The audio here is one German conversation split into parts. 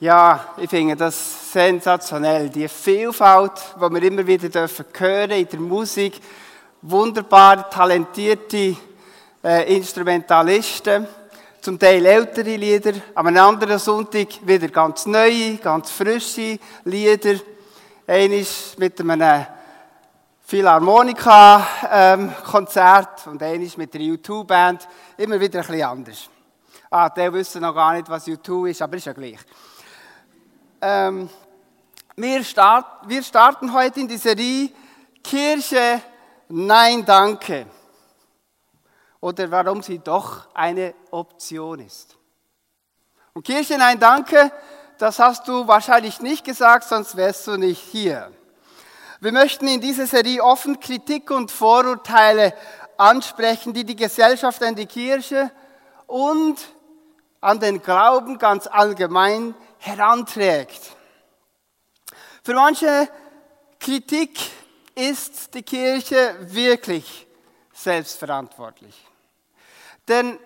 Ja, ich finde das sensationell. Die Vielfalt, die wir immer wieder dürfen hören in der Musik. Wunderbar talentierte äh, Instrumentalisten. Zum Teil ältere Lieder. Am anderen Sonntag wieder ganz neue, ganz frische Lieder. Eines mit einem Philharmonika-Konzert ähm, und eines mit der U2-Band. Immer wieder ein bisschen anders. Ah, der wissen noch gar nicht, was U2 ist, aber ist ja gleich. Ähm, wir, start, wir starten heute in die Serie Kirche, nein, danke. Oder warum sie doch eine Option ist. Und Kirche, nein, danke, das hast du wahrscheinlich nicht gesagt, sonst wärst du nicht hier. Wir möchten in dieser Serie offen Kritik und Vorurteile ansprechen, die die Gesellschaft an die Kirche und an den Glauben ganz allgemein heranträgt. Für manche Kritik ist die Kirche wirklich selbstverantwortlich. Denn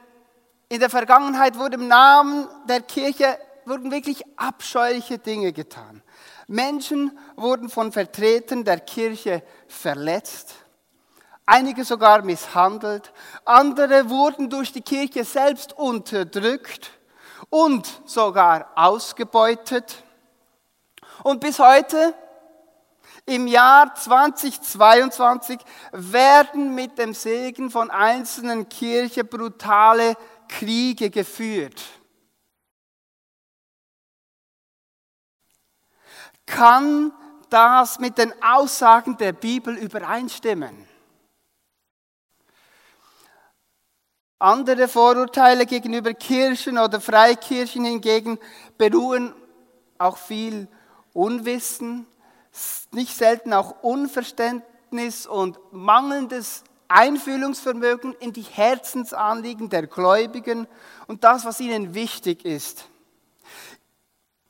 in der Vergangenheit wurde im Namen der Kirche wurden wirklich abscheuliche Dinge getan. Menschen wurden von Vertretern der Kirche verletzt, einige sogar misshandelt, andere wurden durch die Kirche selbst unterdrückt und sogar ausgebeutet. Und bis heute, im Jahr 2022, werden mit dem Segen von einzelnen Kirchen brutale Kriege geführt. Kann das mit den Aussagen der Bibel übereinstimmen? Andere Vorurteile gegenüber Kirchen oder Freikirchen hingegen beruhen auch viel Unwissen, nicht selten auch Unverständnis und mangelndes Einfühlungsvermögen in die Herzensanliegen der Gläubigen und das, was ihnen wichtig ist.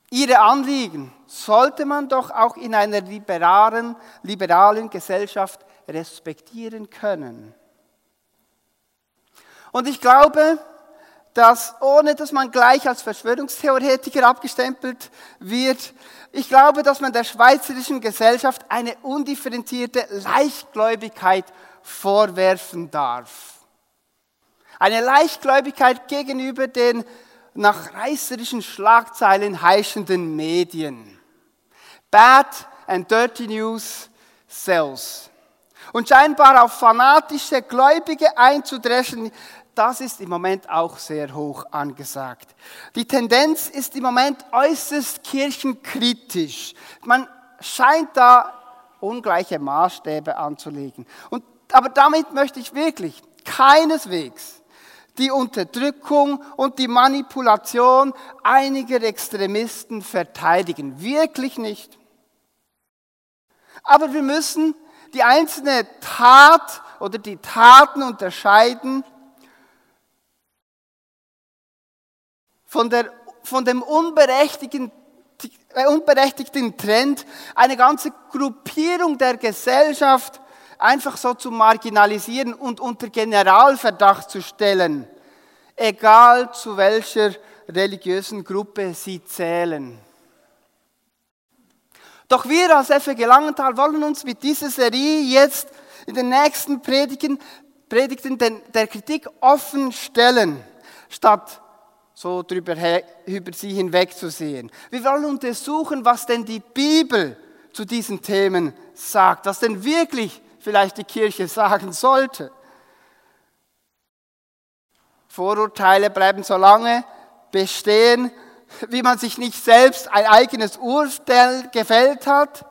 Ihre Anliegen sollte man doch auch in einer liberalen, liberalen Gesellschaft respektieren können. Und ich glaube, dass ohne dass man gleich als Verschwörungstheoretiker abgestempelt wird, ich glaube, dass man der schweizerischen Gesellschaft eine undifferenzierte Leichtgläubigkeit vorwerfen darf. Eine Leichtgläubigkeit gegenüber den nach reißerischen Schlagzeilen heischenden Medien. Bad and dirty news sells. Und scheinbar auf fanatische Gläubige einzudreschen, das ist im Moment auch sehr hoch angesagt. Die Tendenz ist im Moment äußerst kirchenkritisch. Man scheint da ungleiche Maßstäbe anzulegen. Und, aber damit möchte ich wirklich keineswegs die Unterdrückung und die Manipulation einiger Extremisten verteidigen. Wirklich nicht. Aber wir müssen die einzelne Tat oder die Taten unterscheiden von, der, von dem unberechtigten, äh, unberechtigten Trend, eine ganze Gruppierung der Gesellschaft einfach so zu marginalisieren und unter Generalverdacht zu stellen, egal zu welcher religiösen Gruppe sie zählen. Doch wir als FG Langenthal wollen uns mit dieser Serie jetzt in den nächsten Predigen, Predigten der Kritik offen stellen, statt so drüber, über sie hinwegzusehen. Wir wollen untersuchen, was denn die Bibel zu diesen Themen sagt, was denn wirklich vielleicht die Kirche sagen sollte. Vorurteile bleiben so lange bestehen, wie man sich nicht selbst ein eigenes Urteil gefällt hat,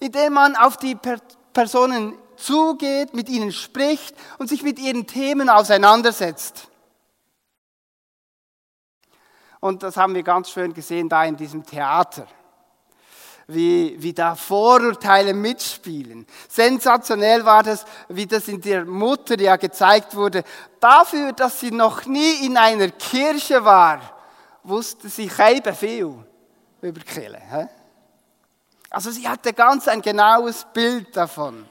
indem man auf die Personen zugeht, mit ihnen spricht und sich mit ihren Themen auseinandersetzt. Und das haben wir ganz schön gesehen da in diesem Theater. Wie, wie da Vorurteile mitspielen. Sensationell war das, wie das in der Mutter ja gezeigt wurde. Dafür, dass sie noch nie in einer Kirche war, wusste sie kein viel über Kirche. Also sie hatte ganz ein genaues Bild davon.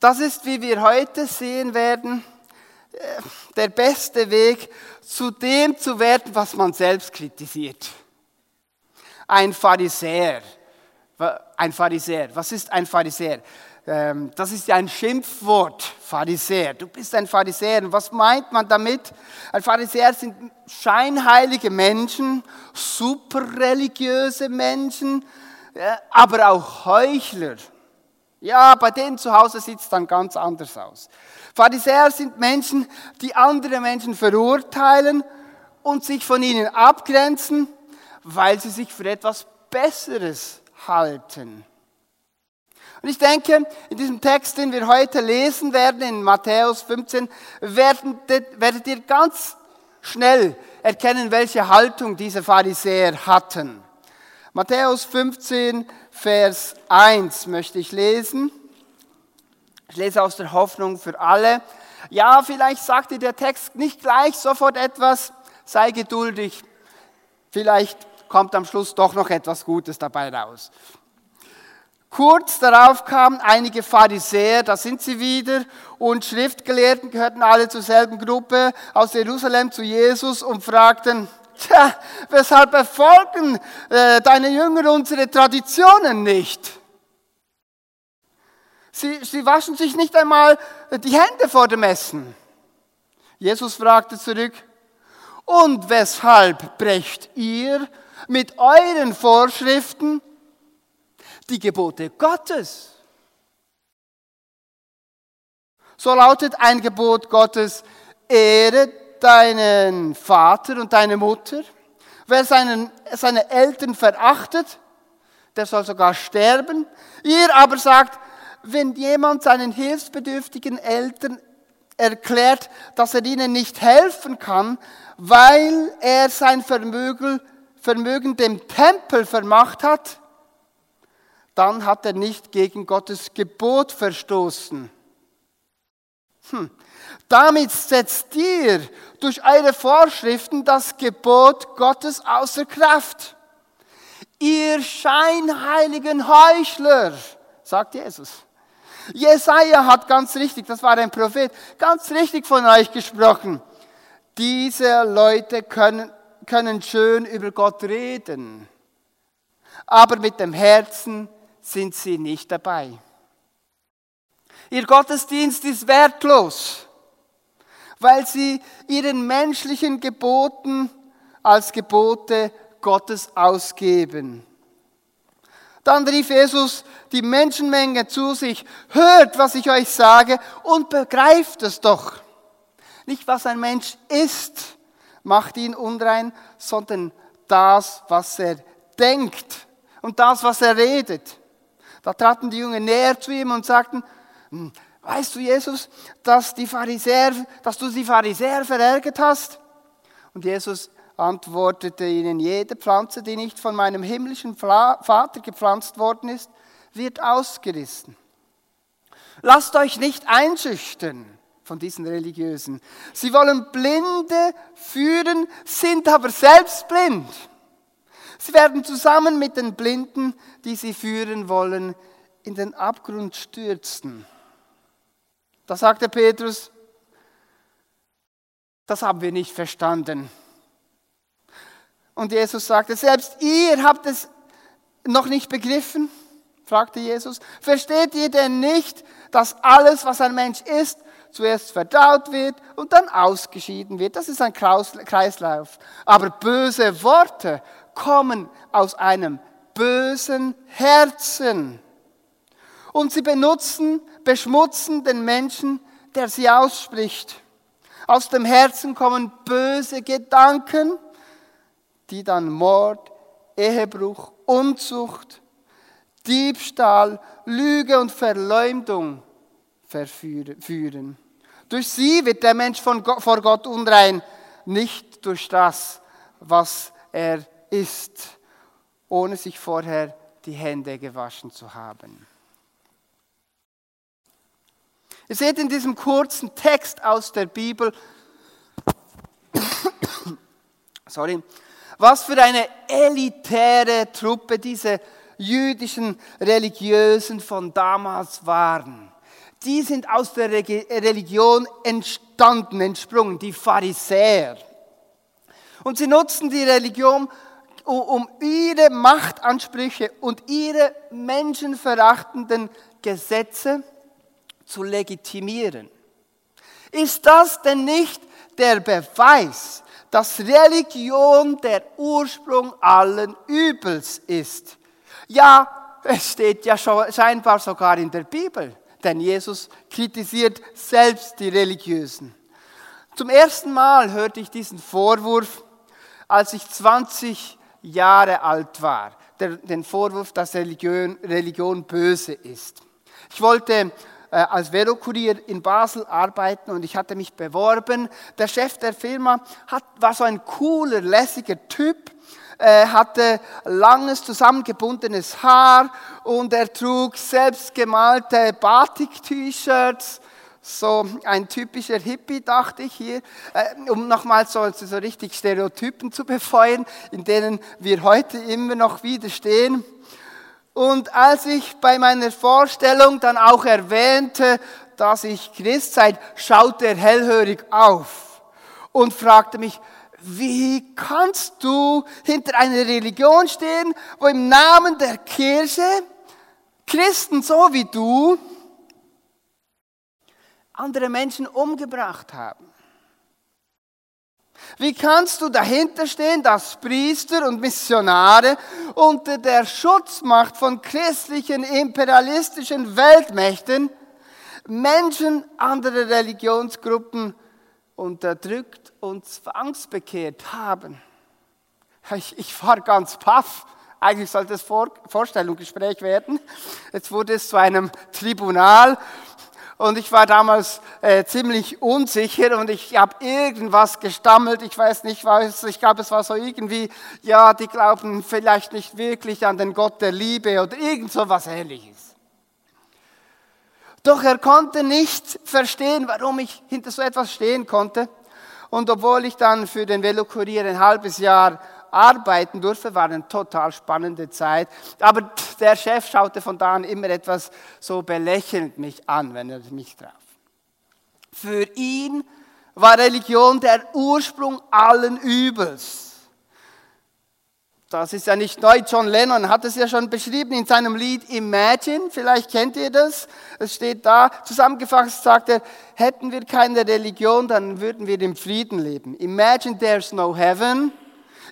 Das ist, wie wir heute sehen werden, der beste Weg, zu dem zu werden, was man selbst kritisiert. Ein Pharisäer. Ein Pharisäer. Was ist ein Pharisäer? Ähm, das ist ja ein Schimpfwort, Pharisäer. Du bist ein Pharisäer. Und was meint man damit? Ein Pharisäer sind scheinheilige Menschen, superreligiöse Menschen, aber auch Heuchler. Ja, bei denen zu Hause sieht es dann ganz anders aus. Pharisäer sind Menschen, die andere Menschen verurteilen und sich von ihnen abgrenzen, weil sie sich für etwas Besseres halten. Und ich denke, in diesem Text, den wir heute lesen werden, in Matthäus 15, werdet ihr ganz schnell erkennen, welche Haltung diese Pharisäer hatten. Matthäus 15, Vers 1 möchte ich lesen. Ich lese aus der Hoffnung für alle. Ja, vielleicht sagt dir der Text nicht gleich sofort etwas, sei geduldig. Vielleicht kommt am Schluss doch noch etwas Gutes dabei raus. Kurz darauf kamen einige Pharisäer, da sind sie wieder, und Schriftgelehrten gehörten alle zur selben Gruppe aus Jerusalem zu Jesus und fragten, Tja, weshalb befolgen äh, deine Jünger unsere Traditionen nicht? Sie, sie waschen sich nicht einmal die Hände vor dem Essen. Jesus fragte zurück, und weshalb brecht ihr mit euren Vorschriften die Gebote Gottes? So lautet ein Gebot Gottes, ehre deinen Vater und deine Mutter. Wer seinen, seine Eltern verachtet, der soll sogar sterben. Ihr aber sagt, wenn jemand seinen hilfsbedürftigen Eltern erklärt, dass er ihnen nicht helfen kann, weil er sein Vermögen, Vermögen dem Tempel vermacht hat, dann hat er nicht gegen Gottes Gebot verstoßen. Hm. Damit setzt ihr durch eure Vorschriften das Gebot Gottes außer Kraft. Ihr scheinheiligen Heuchler, sagt Jesus. Jesaja hat ganz richtig, das war ein Prophet, ganz richtig von euch gesprochen. Diese Leute können, können schön über Gott reden, aber mit dem Herzen sind sie nicht dabei. Ihr Gottesdienst ist wertlos, weil sie ihren menschlichen Geboten als Gebote Gottes ausgeben. Dann rief Jesus die Menschenmenge zu sich, hört, was ich euch sage und begreift es doch. Nicht, was ein Mensch ist, macht ihn unrein, sondern das, was er denkt und das, was er redet. Da traten die Jünger näher zu ihm und sagten, hm, weißt du, Jesus, dass, die Pharisäer, dass du die Pharisäer verärgert hast? Und Jesus antwortete ihnen, jede Pflanze, die nicht von meinem himmlischen Vater gepflanzt worden ist, wird ausgerissen. Lasst euch nicht einschüchtern von diesen Religiösen. Sie wollen Blinde führen, sind aber selbst blind. Sie werden zusammen mit den Blinden, die sie führen wollen, in den Abgrund stürzen. Da sagte Petrus, das haben wir nicht verstanden. Und Jesus sagte, selbst ihr habt es noch nicht begriffen? fragte Jesus. Versteht ihr denn nicht, dass alles, was ein Mensch ist, zuerst verdaut wird und dann ausgeschieden wird? Das ist ein Kreislauf. Aber böse Worte kommen aus einem bösen Herzen. Und sie benutzen, beschmutzen den Menschen, der sie ausspricht. Aus dem Herzen kommen böse Gedanken, die dann Mord, Ehebruch, Unzucht, Diebstahl, Lüge und Verleumdung führen. Durch sie wird der Mensch vor Gott unrein, nicht durch das, was er ist, ohne sich vorher die Hände gewaschen zu haben. Ihr seht in diesem kurzen Text aus der Bibel, sorry, was für eine elitäre Truppe diese jüdischen Religiösen von damals waren. die sind aus der Religion entstanden, entsprungen, die Pharisäer. Und sie nutzten die Religion, um ihre Machtansprüche und ihre menschenverachtenden Gesetze zu legitimieren. Ist das denn nicht der Beweis, dass Religion der Ursprung allen Übels ist? Ja, es steht ja scheinbar sogar in der Bibel, denn Jesus kritisiert selbst die Religiösen. Zum ersten Mal hörte ich diesen Vorwurf, als ich 20 Jahre alt war. Den Vorwurf, dass Religion, Religion böse ist. Ich wollte als Velokurier in Basel arbeiten und ich hatte mich beworben. Der Chef der Firma hat, war so ein cooler, lässiger Typ, äh, hatte langes zusammengebundenes Haar und er trug selbstgemalte Batik-T-Shirts so ein typischer Hippie, dachte ich hier, äh, um nochmal so, so richtig Stereotypen zu befeuern, in denen wir heute immer noch widerstehen. Und als ich bei meiner Vorstellung dann auch erwähnte, dass ich Christ sei, schaute er hellhörig auf und fragte mich, wie kannst du hinter einer Religion stehen, wo im Namen der Kirche Christen so wie du andere Menschen umgebracht haben? Wie kannst du dahinter stehen, dass Priester und Missionare unter der Schutzmacht von christlichen imperialistischen Weltmächten Menschen anderer Religionsgruppen unterdrückt und zwangsbekehrt haben? Ich, ich war ganz paff. Eigentlich sollte es Vor Vorstellungsgespräch werden. Jetzt wurde es zu einem Tribunal und ich war damals äh, ziemlich unsicher und ich habe irgendwas gestammelt. Ich weiß nicht was. Ich glaube, es war so irgendwie, ja, die glauben vielleicht nicht wirklich an den Gott der Liebe oder irgend so was Ähnliches. Doch er konnte nicht verstehen, warum ich hinter so etwas stehen konnte. Und obwohl ich dann für den Velokurier ein halbes Jahr arbeiten durfte, war eine total spannende Zeit. Aber der Chef schaute von da an immer etwas so belächelnd mich an, wenn er mich traf. Für ihn war Religion der Ursprung allen Übels. Das ist ja nicht neu. John Lennon hat es ja schon beschrieben in seinem Lied Imagine. Vielleicht kennt ihr das. Es steht da. Zusammengefasst sagt er, hätten wir keine Religion, dann würden wir im Frieden leben. Imagine there's no heaven.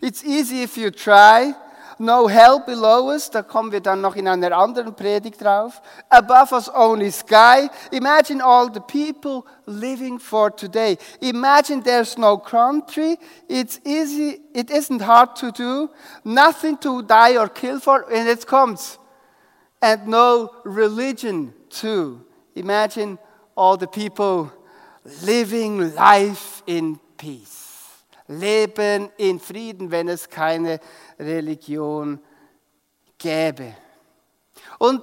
It's easy if you try. No hell below us, da kommen wir dann noch in einer anderen Predigt drauf. Above us only sky. Imagine all the people living for today. Imagine there's no country. It's easy, it isn't hard to do. Nothing to die or kill for. And it comes. And no religion too. Imagine all the people living life in peace. Leben in Frieden, wenn es keine Religion gäbe. Und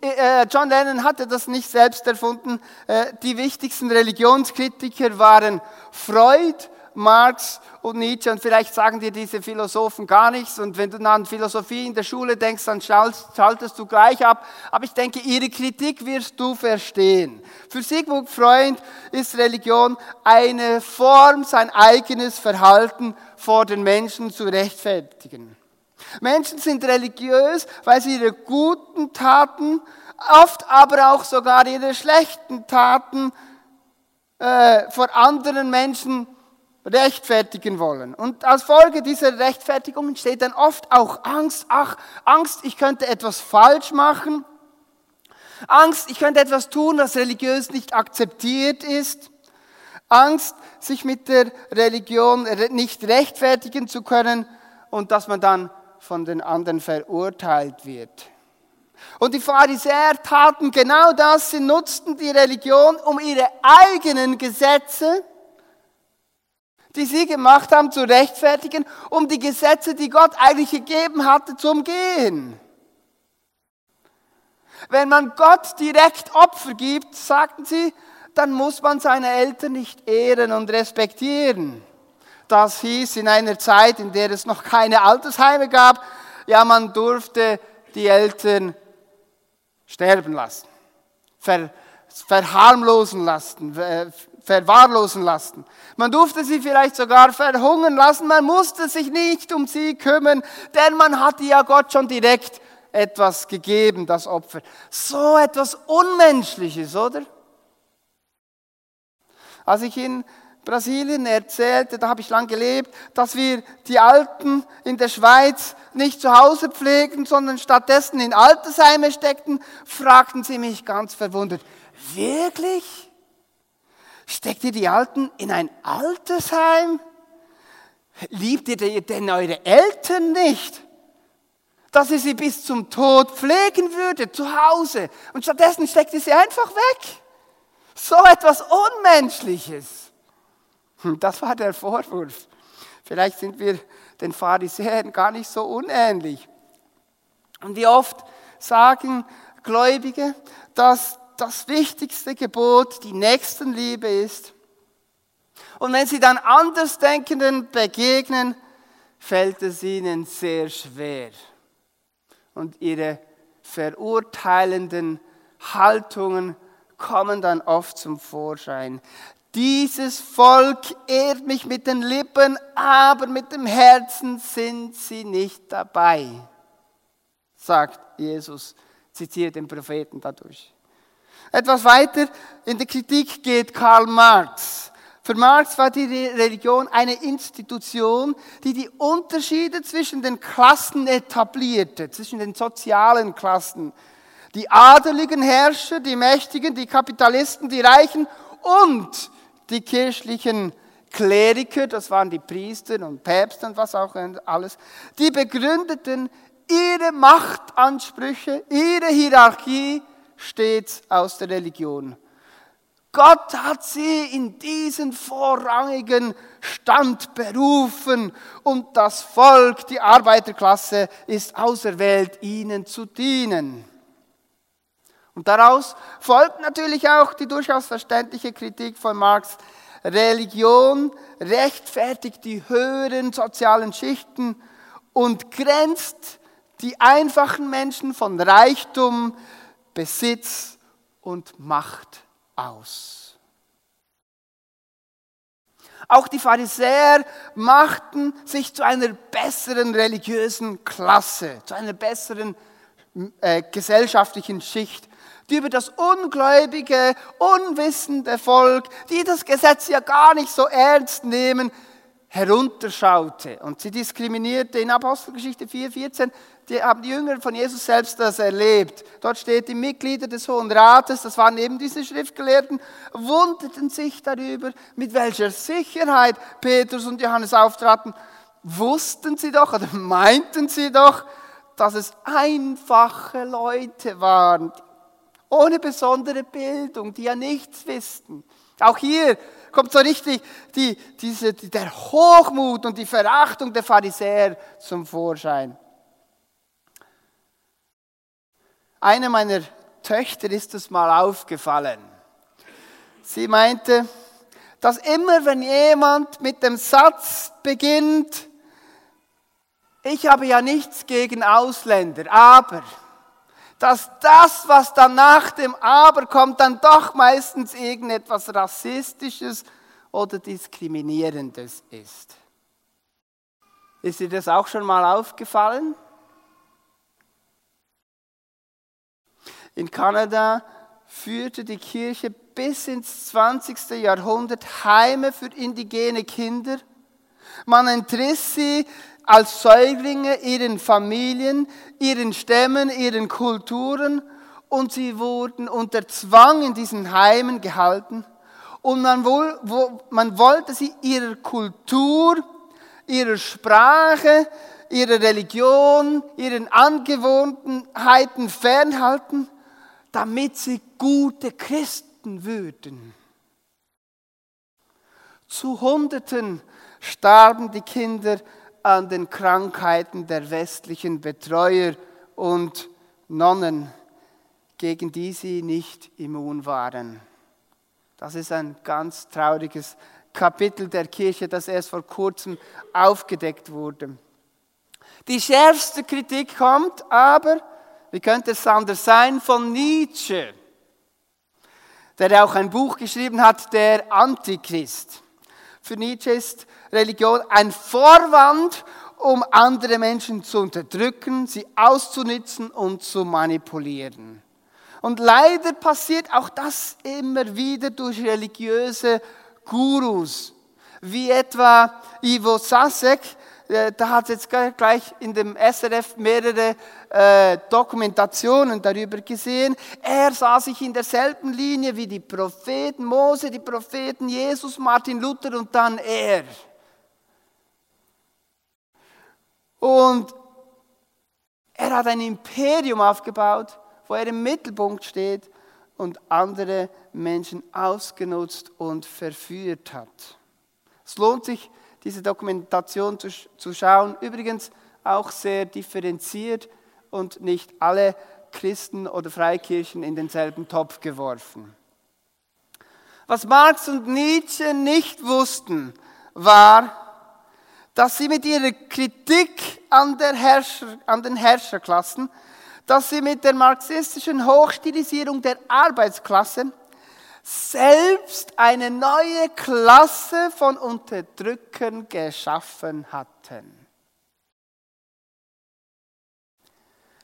äh, John Lennon hatte das nicht selbst erfunden. Äh, die wichtigsten Religionskritiker waren Freud, Marx und Nietzsche. Und vielleicht sagen dir diese Philosophen gar nichts. Und wenn du an Philosophie in der Schule denkst, dann schaltest du gleich ab. Aber ich denke, ihre Kritik wirst du verstehen. Für Sigmund Freud ist Religion eine Form, sein eigenes Verhalten vor den Menschen zu rechtfertigen. Menschen sind religiös, weil sie ihre guten Taten, oft aber auch sogar ihre schlechten Taten äh, vor anderen Menschen rechtfertigen wollen. Und als Folge dieser Rechtfertigung entsteht dann oft auch Angst. Ach, Angst, ich könnte etwas falsch machen. Angst, ich könnte etwas tun, was religiös nicht akzeptiert ist. Angst, sich mit der Religion nicht rechtfertigen zu können und dass man dann von den anderen verurteilt wird. Und die Pharisäer taten genau das, sie nutzten die Religion, um ihre eigenen Gesetze die sie gemacht haben, zu rechtfertigen, um die Gesetze, die Gott eigentlich gegeben hatte, zu umgehen. Wenn man Gott direkt Opfer gibt, sagten sie, dann muss man seine Eltern nicht ehren und respektieren. Das hieß in einer Zeit, in der es noch keine Altersheime gab, ja, man durfte die Eltern sterben lassen, ver, verharmlosen lassen, verwahrlosen lassen. Man durfte sie vielleicht sogar verhungern lassen, man musste sich nicht um sie kümmern, denn man hatte ja Gott schon direkt etwas gegeben, das Opfer. So etwas Unmenschliches, oder? Als ich in Brasilien erzählte, da habe ich lang gelebt, dass wir die Alten in der Schweiz nicht zu Hause pflegen, sondern stattdessen in Altersheime steckten, fragten sie mich ganz verwundert, wirklich? Steckt ihr die Alten in ein Altersheim? Liebt ihr denn eure Eltern nicht? Dass ihr sie bis zum Tod pflegen würdet, zu Hause. Und stattdessen steckt ihr sie einfach weg. So etwas Unmenschliches. Hm, das war der Vorwurf. Vielleicht sind wir den Pharisäern gar nicht so unähnlich. Und wie oft sagen Gläubige, dass das wichtigste Gebot die Nächstenliebe ist. Und wenn sie dann Andersdenkenden begegnen, fällt es ihnen sehr schwer. Und ihre verurteilenden Haltungen kommen dann oft zum Vorschein. Dieses Volk ehrt mich mit den Lippen, aber mit dem Herzen sind sie nicht dabei, sagt Jesus, zitiert den Propheten dadurch. Etwas weiter in der Kritik geht Karl Marx. Für Marx war die Religion eine Institution, die die Unterschiede zwischen den Klassen etablierte, zwischen den sozialen Klassen. Die adeligen Herrscher, die Mächtigen, die Kapitalisten, die Reichen und die kirchlichen Kleriker, das waren die Priester und Päpste und was auch alles, die begründeten ihre Machtansprüche, ihre Hierarchie stets aus der Religion. Gott hat sie in diesen vorrangigen Stand berufen und das Volk, die Arbeiterklasse, ist auserwählt, ihnen zu dienen. Und daraus folgt natürlich auch die durchaus verständliche Kritik von Marx. Religion rechtfertigt die höheren sozialen Schichten und grenzt die einfachen Menschen von Reichtum, Besitz und Macht aus. Auch die Pharisäer machten sich zu einer besseren religiösen Klasse, zu einer besseren äh, gesellschaftlichen Schicht die über das ungläubige, unwissende Volk, die das Gesetz ja gar nicht so ernst nehmen, herunterschaute. Und sie diskriminierte in Apostelgeschichte 4,14, die haben die Jünger von Jesus selbst das erlebt. Dort steht, die Mitglieder des Hohen Rates, das waren eben diese Schriftgelehrten, wunderten sich darüber, mit welcher Sicherheit Petrus und Johannes auftraten. Wussten sie doch oder meinten sie doch, dass es einfache Leute waren, ohne besondere Bildung, die ja nichts wissen. Auch hier kommt so richtig die, diese, der Hochmut und die Verachtung der Pharisäer zum Vorschein. Eine meiner Töchter ist es mal aufgefallen. Sie meinte, dass immer wenn jemand mit dem Satz beginnt, ich habe ja nichts gegen Ausländer, aber dass das, was dann nach dem Aber kommt, dann doch meistens irgendetwas Rassistisches oder Diskriminierendes ist. Ist dir das auch schon mal aufgefallen? In Kanada führte die Kirche bis ins 20. Jahrhundert Heime für indigene Kinder. Man entriss sie als Säuglinge ihren Familien, ihren Stämmen, ihren Kulturen und sie wurden unter Zwang in diesen Heimen gehalten und man, wohl, wo, man wollte sie ihrer Kultur, ihrer Sprache, ihrer Religion, ihren Angewohnheiten fernhalten, damit sie gute Christen würden. Zu Hunderten starben die Kinder an den Krankheiten der westlichen Betreuer und Nonnen, gegen die sie nicht immun waren. Das ist ein ganz trauriges Kapitel der Kirche, das erst vor kurzem aufgedeckt wurde. Die schärfste Kritik kommt aber, wie könnte es anders sein, von Nietzsche. der auch ein Buch geschrieben hat, der Antichrist. Für Nietzsche ist Religion ein Vorwand, um andere Menschen zu unterdrücken, sie auszunützen und zu manipulieren. Und leider passiert auch das immer wieder durch religiöse Gurus, wie etwa Ivo Sasek, da hat jetzt gleich in dem SRF mehrere äh, Dokumentationen darüber gesehen. Er sah sich in derselben Linie wie die Propheten Mose, die Propheten Jesus, Martin Luther und dann er. Und er hat ein Imperium aufgebaut, wo er im Mittelpunkt steht und andere Menschen ausgenutzt und verführt hat. Es lohnt sich, diese Dokumentation zu, zu schauen. Übrigens auch sehr differenziert und nicht alle Christen oder Freikirchen in denselben Topf geworfen. Was Marx und Nietzsche nicht wussten, war, dass sie mit ihrer Kritik an, Herrscher, an, den Herrscherklassen, dass sie mit der marxistischen Hochstilisierung der Arbeitsklasse selbst eine neue Klasse von Unterdrückern geschaffen hatten.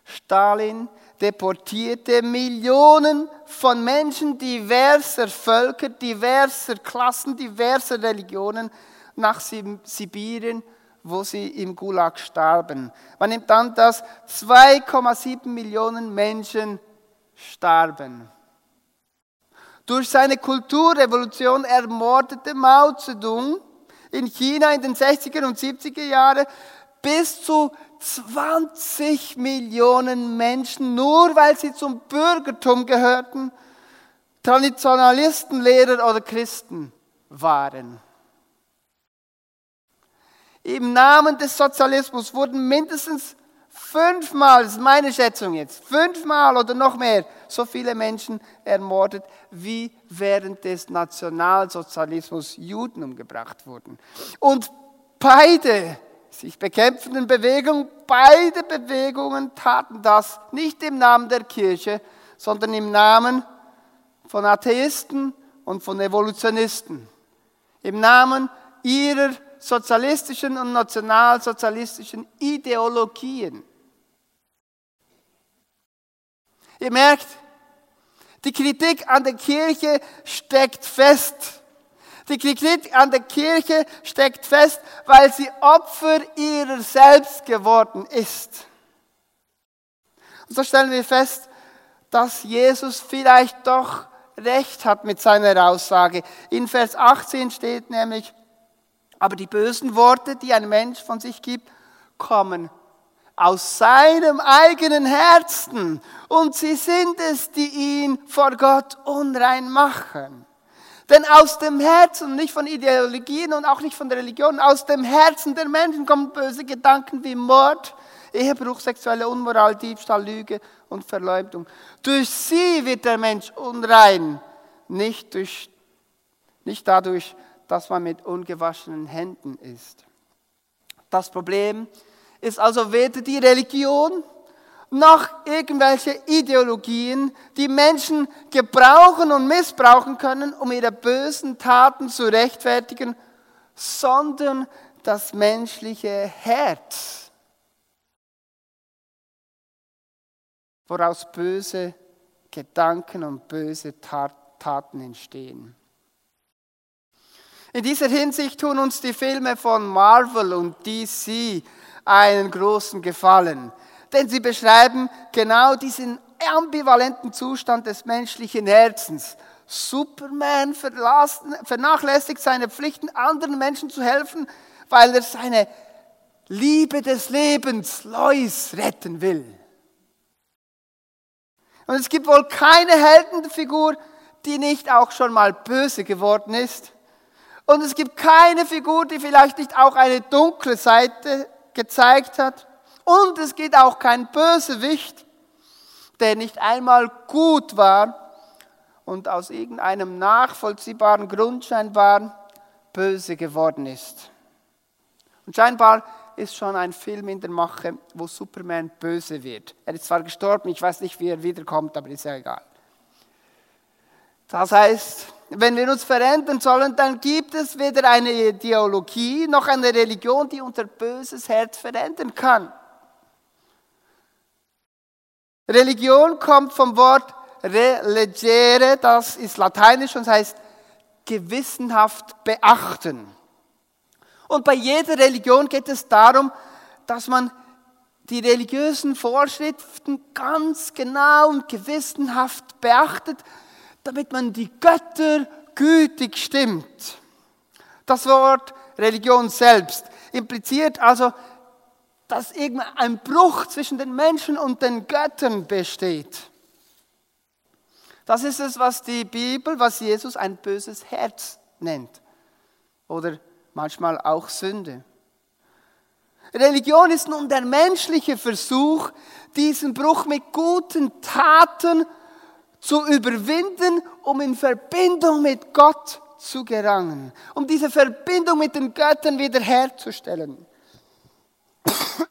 Stalin deportierte Millionen von Menschen diverser Völker, diverser Klassen, diverser Religionen nach Sibirien, wo sie im Gulag starben. Man nimmt an, dass 2,7 Millionen Menschen starben. Durch seine Kulturrevolution ermordete Mao Zedong in China in den 60er und 70er Jahren bis zu 20 Millionen Menschen, nur weil sie zum Bürgertum gehörten, Traditionalisten, Lehrer oder Christen waren. Im Namen des Sozialismus wurden mindestens fünfmal, das ist meine Schätzung jetzt, fünfmal oder noch mehr so viele Menschen ermordet, wie während des Nationalsozialismus Juden umgebracht wurden. Und beide sich bekämpfenden Bewegungen, beide Bewegungen taten das nicht im Namen der Kirche, sondern im Namen von Atheisten und von Evolutionisten. Im Namen ihrer sozialistischen und nationalsozialistischen Ideologien. Ihr merkt, die Kritik an der Kirche steckt fest. Die Kritik an der Kirche steckt fest, weil sie Opfer ihrer selbst geworden ist. Und so stellen wir fest, dass Jesus vielleicht doch recht hat mit seiner Aussage. In Vers 18 steht nämlich, aber die bösen Worte, die ein Mensch von sich gibt, kommen aus seinem eigenen Herzen und sie sind es, die ihn vor Gott unrein machen. Denn aus dem Herzen, nicht von Ideologien und auch nicht von der Religion, aus dem Herzen der Menschen kommen böse Gedanken wie Mord, Ehebruch, sexuelle Unmoral, Diebstahl, Lüge und Verleumdung. Durch sie wird der Mensch unrein, nicht, durch, nicht dadurch, dass man mit ungewaschenen Händen ist. Das Problem ist also weder die Religion noch irgendwelche Ideologien, die Menschen gebrauchen und missbrauchen können, um ihre bösen Taten zu rechtfertigen, sondern das menschliche Herz, woraus böse Gedanken und böse Taten entstehen. In dieser Hinsicht tun uns die Filme von Marvel und DC einen großen Gefallen, denn sie beschreiben genau diesen ambivalenten Zustand des menschlichen Herzens. Superman vernachlässigt seine Pflichten, anderen Menschen zu helfen, weil er seine Liebe des Lebens, Lois, retten will. Und es gibt wohl keine Heldenfigur, die nicht auch schon mal böse geworden ist. Und es gibt keine Figur, die vielleicht nicht auch eine dunkle Seite gezeigt hat. Und es gibt auch keinen Bösewicht, der nicht einmal gut war und aus irgendeinem nachvollziehbaren Grund scheinbar böse geworden ist. Und scheinbar ist schon ein Film in der Mache, wo Superman böse wird. Er ist zwar gestorben, ich weiß nicht, wie er wiederkommt, aber ist ja egal. Das heißt, wenn wir uns verändern sollen, dann gibt es weder eine Ideologie noch eine Religion, die unser böses Herz verändern kann. Religion kommt vom Wort relegere, das ist lateinisch und heißt gewissenhaft beachten. Und bei jeder Religion geht es darum, dass man die religiösen Vorschriften ganz genau und gewissenhaft beachtet, damit man die Götter gütig stimmt. Das Wort Religion selbst impliziert also, dass irgendein Bruch zwischen den Menschen und den Göttern besteht. Das ist es, was die Bibel, was Jesus ein böses Herz nennt. Oder manchmal auch Sünde. Religion ist nun der menschliche Versuch, diesen Bruch mit guten Taten zu überwinden, um in Verbindung mit Gott zu gelangen, um diese Verbindung mit den Göttern wiederherzustellen.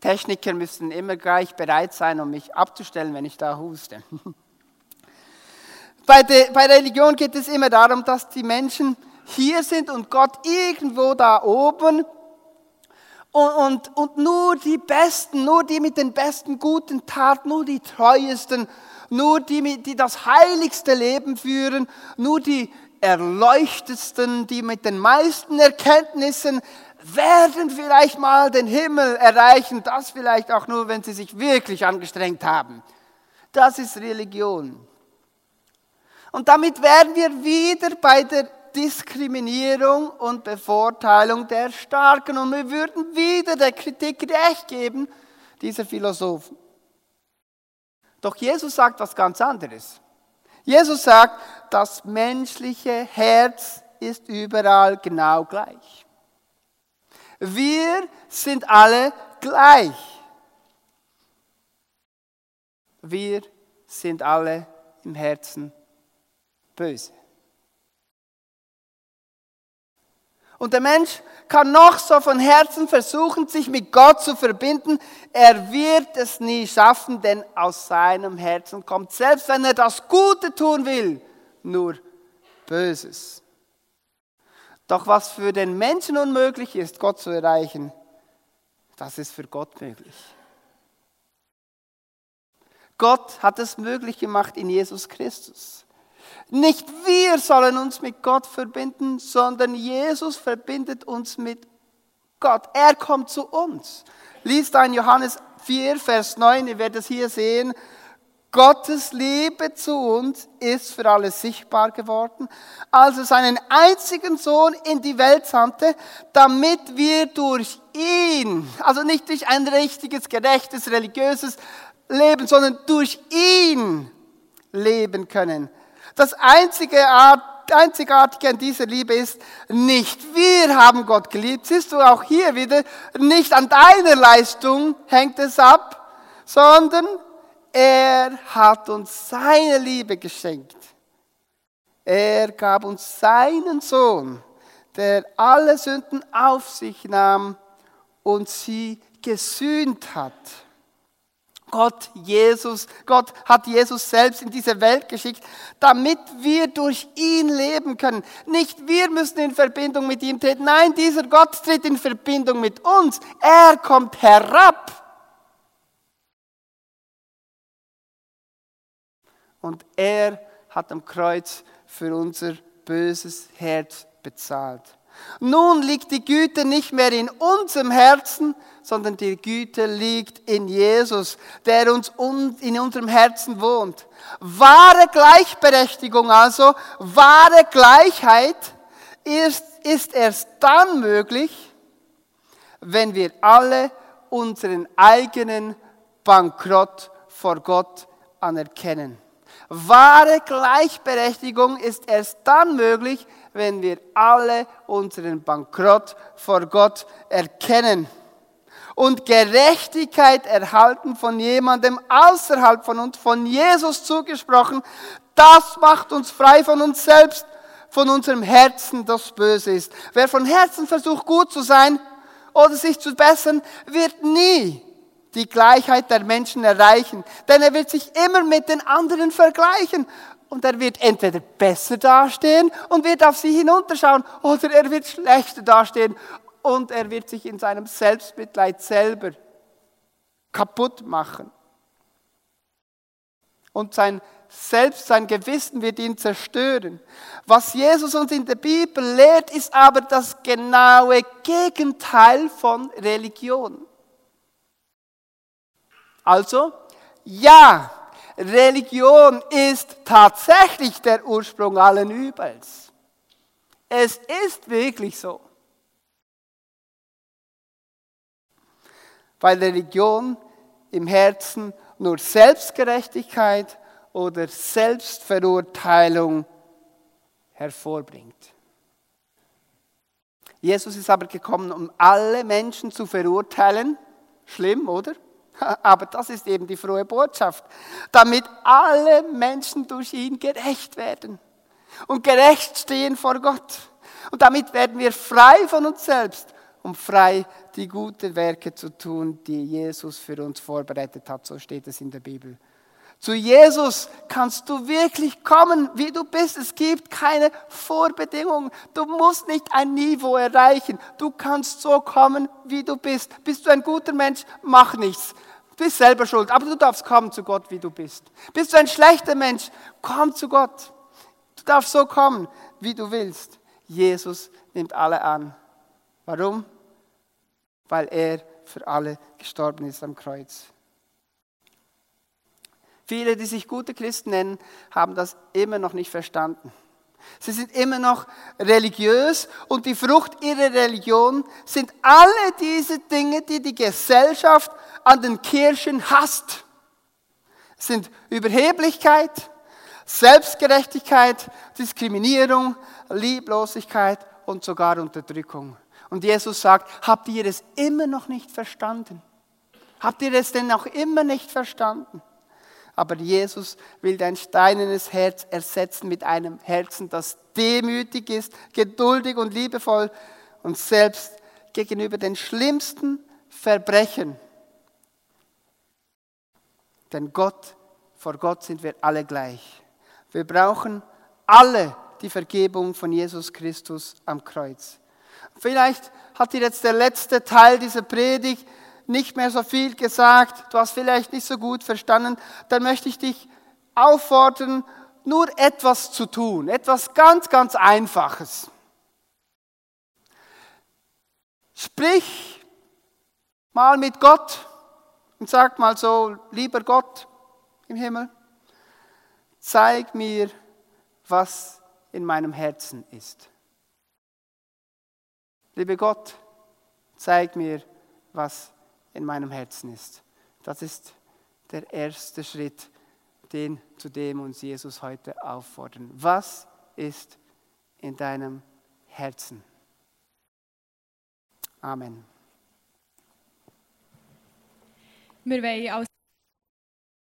Techniker müssen immer gleich bereit sein, um mich abzustellen, wenn ich da huste. Bei, de, bei Religion geht es immer darum, dass die Menschen hier sind und Gott irgendwo da oben und, und, und nur die Besten, nur die mit den besten guten Taten, nur die treuesten, nur die, die das heiligste Leben führen, nur die erleuchtetsten, die mit den meisten Erkenntnissen werden vielleicht mal den Himmel erreichen, das vielleicht auch nur, wenn sie sich wirklich angestrengt haben. Das ist Religion. Und damit wären wir wieder bei der Diskriminierung und Bevorteilung der Starken und wir würden wieder der Kritik recht geben, diese Philosophen. Doch Jesus sagt was ganz anderes. Jesus sagt, das menschliche Herz ist überall genau gleich. Wir sind alle gleich. Wir sind alle im Herzen böse. Und der Mensch kann noch so von Herzen versuchen, sich mit Gott zu verbinden. Er wird es nie schaffen, denn aus seinem Herzen kommt, selbst wenn er das Gute tun will, nur Böses. Doch was für den Menschen unmöglich ist, Gott zu erreichen, das ist für Gott möglich. Gott hat es möglich gemacht in Jesus Christus. Nicht wir sollen uns mit Gott verbinden, sondern Jesus verbindet uns mit Gott. Er kommt zu uns. Liest ein Johannes 4, Vers 9, ihr werdet es hier sehen. Gottes Liebe zu uns ist für alle sichtbar geworden, als er seinen einzigen Sohn in die Welt sandte, damit wir durch ihn, also nicht durch ein richtiges, gerechtes, religiöses Leben, sondern durch ihn leben können. Das einzige Art, Einzigartige an dieser Liebe ist, nicht wir haben Gott geliebt. Siehst du auch hier wieder, nicht an deiner Leistung hängt es ab, sondern er hat uns seine Liebe geschenkt. Er gab uns seinen Sohn, der alle Sünden auf sich nahm und sie gesühnt hat. Gott, Jesus, Gott hat Jesus selbst in diese Welt geschickt, damit wir durch ihn leben können. Nicht wir müssen in Verbindung mit ihm treten. Nein, dieser Gott tritt in Verbindung mit uns. Er kommt herab. Und er hat am Kreuz für unser böses Herz bezahlt. Nun liegt die Güte nicht mehr in unserem Herzen, sondern die Güte liegt in Jesus, der uns in unserem Herzen wohnt. Wahre Gleichberechtigung also, wahre Gleichheit ist, ist erst dann möglich, wenn wir alle unseren eigenen Bankrott vor Gott anerkennen. Wahre Gleichberechtigung ist erst dann möglich, wenn wir alle unseren Bankrott vor Gott erkennen und Gerechtigkeit erhalten von jemandem außerhalb von uns, von Jesus zugesprochen, das macht uns frei von uns selbst, von unserem Herzen, das böse ist. Wer von Herzen versucht, gut zu sein oder sich zu bessern, wird nie die Gleichheit der Menschen erreichen, denn er wird sich immer mit den anderen vergleichen und er wird entweder besser dastehen und wird auf sie hinunterschauen oder er wird schlechter dastehen und er wird sich in seinem Selbstmitleid selber kaputt machen. Und sein selbst sein Gewissen wird ihn zerstören. Was Jesus uns in der Bibel lehrt, ist aber das genaue Gegenteil von Religion. Also, ja, Religion ist tatsächlich der Ursprung allen Übels. Es ist wirklich so. Weil Religion im Herzen nur Selbstgerechtigkeit oder Selbstverurteilung hervorbringt. Jesus ist aber gekommen, um alle Menschen zu verurteilen. Schlimm, oder? Aber das ist eben die frohe Botschaft, damit alle Menschen durch ihn gerecht werden und gerecht stehen vor Gott. Und damit werden wir frei von uns selbst, um frei die guten Werke zu tun, die Jesus für uns vorbereitet hat. So steht es in der Bibel. Zu Jesus kannst du wirklich kommen, wie du bist. Es gibt keine Vorbedingungen. Du musst nicht ein Niveau erreichen. Du kannst so kommen, wie du bist. Bist du ein guter Mensch? Mach nichts. Du bist selber schuld, aber du darfst kommen zu Gott, wie du bist. Bist du ein schlechter Mensch? Komm zu Gott. Du darfst so kommen, wie du willst. Jesus nimmt alle an. Warum? Weil er für alle gestorben ist am Kreuz. Viele, die sich gute Christen nennen, haben das immer noch nicht verstanden. Sie sind immer noch religiös und die Frucht ihrer Religion sind alle diese Dinge, die die Gesellschaft an den Kirchen hasst. Es sind Überheblichkeit, Selbstgerechtigkeit, Diskriminierung, Lieblosigkeit und sogar Unterdrückung. Und Jesus sagt, habt ihr es immer noch nicht verstanden? Habt ihr es denn noch immer nicht verstanden? Aber Jesus will dein steinernes Herz ersetzen mit einem Herzen, das demütig ist, geduldig und liebevoll und selbst gegenüber den schlimmsten Verbrechen. Denn Gott, vor Gott sind wir alle gleich. Wir brauchen alle die Vergebung von Jesus Christus am Kreuz. Vielleicht hat dir jetzt der letzte Teil dieser Predigt nicht mehr so viel gesagt, du hast vielleicht nicht so gut verstanden, dann möchte ich dich auffordern, nur etwas zu tun, etwas ganz, ganz Einfaches. Sprich mal mit Gott und sag mal so, lieber Gott im Himmel, zeig mir, was in meinem Herzen ist. Liebe Gott, zeig mir, was in meinem Herzen ist. Das ist der erste Schritt, den, zu dem uns Jesus heute auffordern. Was ist in deinem Herzen? Amen. Wir wollen als